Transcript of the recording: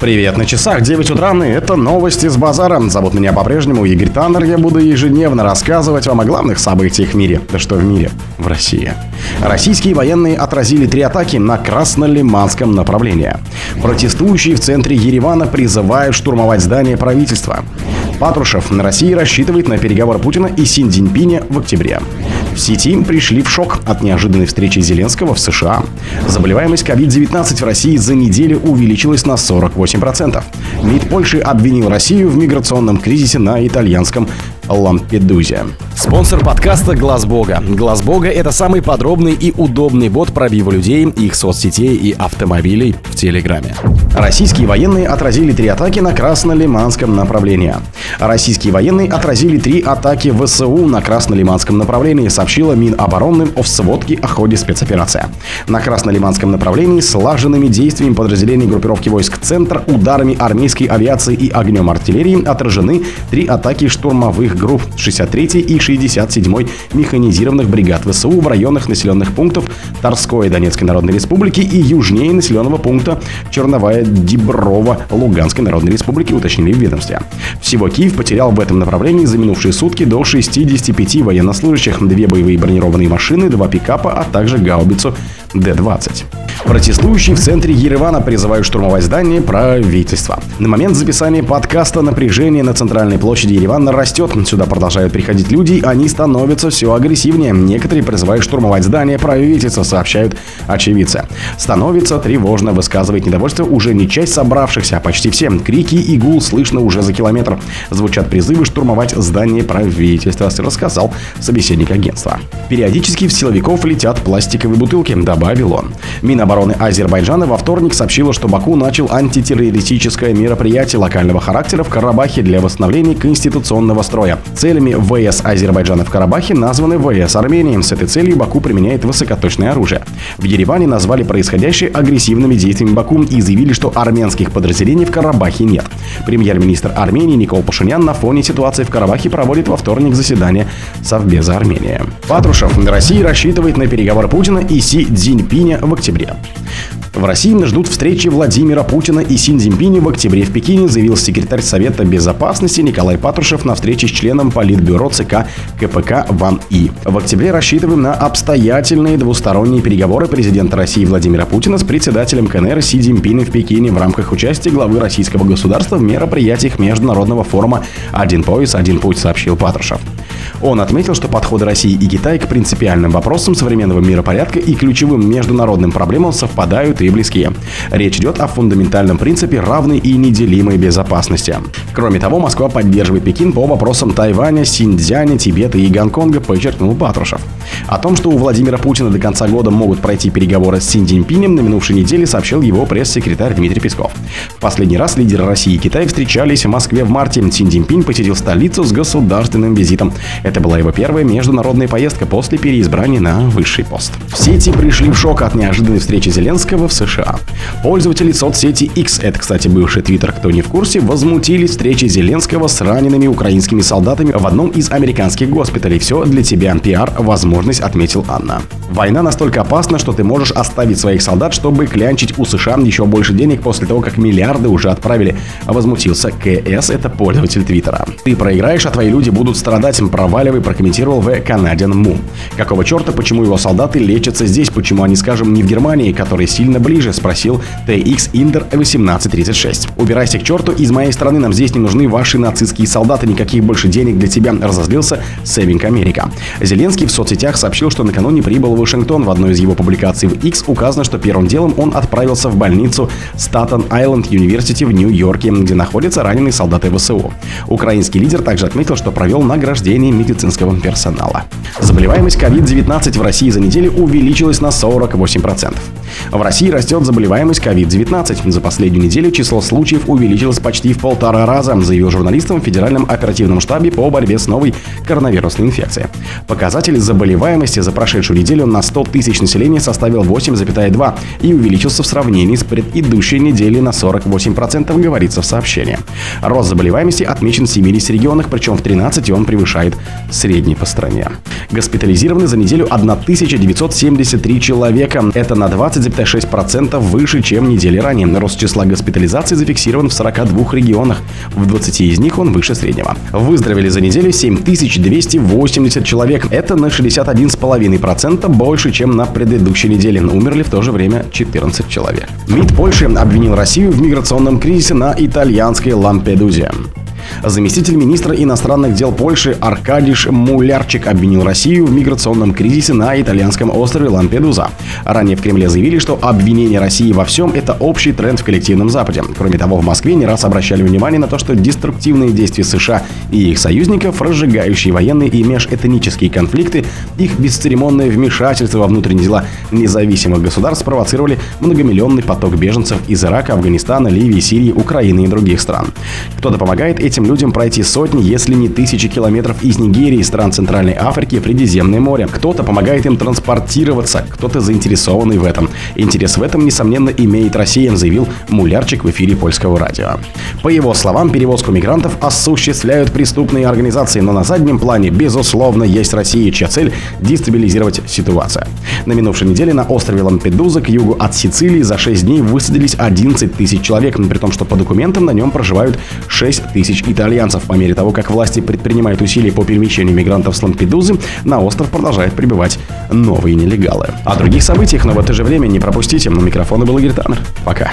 Привет на часах, 9 утра, и это новости с базара. Зовут меня по-прежнему Игорь Таннер. Я буду ежедневно рассказывать вам о главных событиях в мире. Да что в мире? В России. Российские военные отразили три атаки на Краснолиманском направлении. Протестующие в центре Еревана призывают штурмовать здание правительства. Патрушев на России рассчитывает на переговоры Путина и Син Цзиньпиня в октябре. В сети пришли в шок от неожиданной встречи Зеленского в США. Заболеваемость COVID-19 в России за неделю увеличилась на 48%. МИД Польши обвинил Россию в миграционном кризисе на итальянском Лампедузе. Спонсор подкаста Глаз Бога. Глаз Бога это самый подробный и удобный бот пробива людей, их соцсетей и автомобилей в Телеграме. Российские военные отразили три атаки на Краснолиманском направлении. Российские военные отразили три атаки ВСУ на Краснолиманском направлении, сообщила Минобороны в сводке о ходе спецоперации. На Краснолиманском направлении слаженными действиями подразделений группировки войск «Центр» ударами армейской авиации и огнем артиллерии отражены три атаки штурмовых групп 63 и 67 механизированных бригад ВСУ в районах населенных пунктов Торской Донецкой Народной Республики и южнее населенного пункта Черновая Диброва Луганской Народной Республики, уточнили в ведомстве. Всего Киев потерял в этом направлении за минувшие сутки до 65 военнослужащих, две боевые бронированные машины, два пикапа, а также гаубицу Д-20. Протестующие в центре Еревана призывают штурмовать здание правительства. На момент записания подкаста напряжение на центральной площади Еревана растет. Сюда продолжают приходить люди, они становятся все агрессивнее. Некоторые призывают штурмовать здание правительства, сообщают очевидцы. Становится тревожно, высказывает недовольство уже не часть собравшихся, а почти все. Крики и гул слышно уже за километр. Звучат призывы штурмовать здание правительства, рассказал собеседник агентства. Периодически в силовиков летят пластиковые бутылки, добавил он. Минобороны Азербайджана во вторник сообщила, что Баку начал антитеррористическое мероприятие локального характера в Карабахе для восстановления конституционного строя. Целями ВС Азербайджана в Карабахе названы ВС Армении. С этой целью Баку применяет высокоточное оружие. В Ереване назвали происходящее агрессивными действиями Баку и заявили, что армянских подразделений в Карабахе нет. Премьер-министр Армении Никол Пашинян на фоне ситуации в Карабахе проводит во вторник заседание Совбеза Армении. Патрушев на России рассчитывает на переговоры Путина и Си Цзиньпиня в октябре. В России ждут встречи Владимира Путина и Син Цзиньпиня в октябре в Пекине, заявил секретарь Совета Безопасности Николай Патрушев на встрече с членом Политбюро ЦК КПК Ван И. В октябре рассчитываем на обстоятельные двусторонние переговоры президента России Владимира Путина с председателем КНР Си Цзиньпиня в Пекине в рамках участия главы российского государства в мероприятиях международного форума «Один пояс, один путь», сообщил Патрушев. Он отметил, что подходы России и Китая к принципиальным вопросам современного миропорядка и ключевым международным проблемам совпадают и близки. Речь идет о фундаментальном принципе равной и неделимой безопасности. Кроме того, Москва поддерживает Пекин по вопросам Тайваня, Синьцзяня, Тибета и Гонконга, подчеркнул Патрушев. О том, что у Владимира Путина до конца года могут пройти переговоры с Син Цзиньпинем, на минувшей неделе сообщил его пресс-секретарь Дмитрий Песков. В последний раз лидеры России и Китая встречались в Москве в марте. Син Цзиньпинь посетил столицу с государственным визитом. Это была его первая международная поездка после переизбрания на высший пост. В сети пришли в шок от неожиданной встречи Зеленского в США. Пользователи соцсети X, это, кстати, бывший твиттер, кто не в курсе, возмутились встречей Зеленского с ранеными украинскими солдатами в одном из американских госпиталей. Все для тебя, пиар, возможность, отметил Анна. Война настолько опасна, что ты можешь оставить своих солдат, чтобы клянчить у США еще больше денег после того, как миллиарды уже отправили. Возмутился КС, это пользователь Твиттера. Ты проиграешь, а твои люди будут страдать. Проваливай, прокомментировал в Canadian Moon. Какого черта, почему его солдаты лечатся здесь, почему они, скажем, не в Германии, которая сильно ближе, спросил TX Inder 1836. Убирайся к черту, из моей страны нам здесь не нужны ваши нацистские солдаты, никаких больше денег для тебя, разозлился Saving Америка. Зеленский в соцсетях сообщил, что накануне прибыл в Вашингтон. В одной из его публикаций в X указано, что первым делом он отправился в больницу Статен Айленд Юниверсити в Нью-Йорке, где находятся раненые солдаты ВСУ. Украинский лидер также отметил, что провел награждение медицинского персонала. Заболеваемость COVID-19 в России за неделю увеличилась на 48%. В России растет заболеваемость COVID-19. За последнюю неделю число случаев увеличилось почти в полтора раза, заявил журналистам в Федеральном оперативном штабе по борьбе с новой коронавирусной инфекцией. Показатель заболеваемости за прошедшую неделю на 100 тысяч населения составил 8,2 и увеличился в сравнении с предыдущей неделей на 48%, говорится в сообщении. Рост заболеваемости отмечен в 70 регионах, причем в 13 он превышает средний по стране. Госпитализированы за неделю 1973 человека. Это на 20,6% выше, чем недели ранее. Рост числа госпитализаций зафиксирован в 42 регионах. В 20 из них он выше среднего. Выздоровели за неделю 7280 человек. Это на 61,5% больше, чем на предыдущей неделе. Умерли в то же время 14 человек. МИД Польши обвинил Россию в миграционном кризисе на итальянской Лампедузе. Заместитель министра иностранных дел Польши Аркадиш Мулярчик обвинил Россию в миграционном кризисе на итальянском острове Лампедуза. Ранее в Кремле заявили, что обвинение России во всем – это общий тренд в коллективном Западе. Кроме того, в Москве не раз обращали внимание на то, что деструктивные действия США и их союзников, разжигающие военные и межэтнические конфликты, их бесцеремонное вмешательство во внутренние дела независимых государств спровоцировали многомиллионный поток беженцев из Ирака, Афганистана, Ливии, Сирии, Украины и других стран. Кто-то помогает этим людям пройти сотни, если не тысячи километров из Нигерии, стран Центральной Африки в Средиземное море. Кто-то помогает им транспортироваться, кто-то заинтересованный в этом. Интерес в этом, несомненно, имеет Россия, заявил Мулярчик в эфире польского радио. По его словам, перевозку мигрантов осуществляют преступные организации, но на заднем плане, безусловно, есть Россия, чья цель – дестабилизировать ситуацию. На минувшей неделе на острове Лампедуза к югу от Сицилии за 6 дней высадились 11 тысяч человек, при том, что по документам на нем проживают 6 тысяч итальянцев. По мере того, как власти предпринимают усилия по перемещению мигрантов с Лампедузы, на остров продолжают прибывать новые нелегалы. О других событиях, но в это же время не пропустите. На микрофона был Игорь Таннер. Пока.